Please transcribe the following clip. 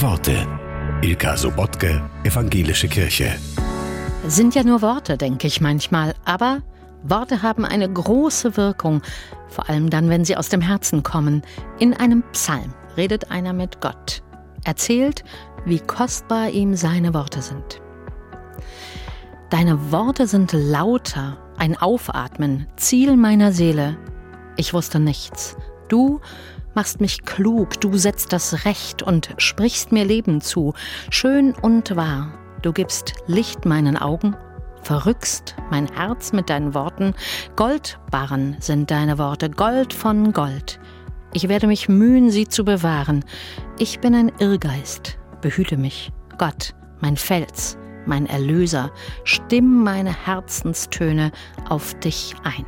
Worte. Ilka Sobotke, Evangelische Kirche. Sind ja nur Worte, denke ich manchmal, aber Worte haben eine große Wirkung, vor allem dann, wenn sie aus dem Herzen kommen. In einem Psalm redet einer mit Gott, erzählt, wie kostbar ihm seine Worte sind. Deine Worte sind lauter, ein Aufatmen, Ziel meiner Seele. Ich wusste nichts. Du machst mich klug, du setzt das Recht und sprichst mir Leben zu, schön und wahr. Du gibst Licht meinen Augen, verrückst mein Herz mit deinen Worten. Goldbarren sind deine Worte, Gold von Gold. Ich werde mich mühen, sie zu bewahren. Ich bin ein Irrgeist, behüte mich, Gott, mein Fels mein Erlöser, stimm meine Herzenstöne auf dich ein.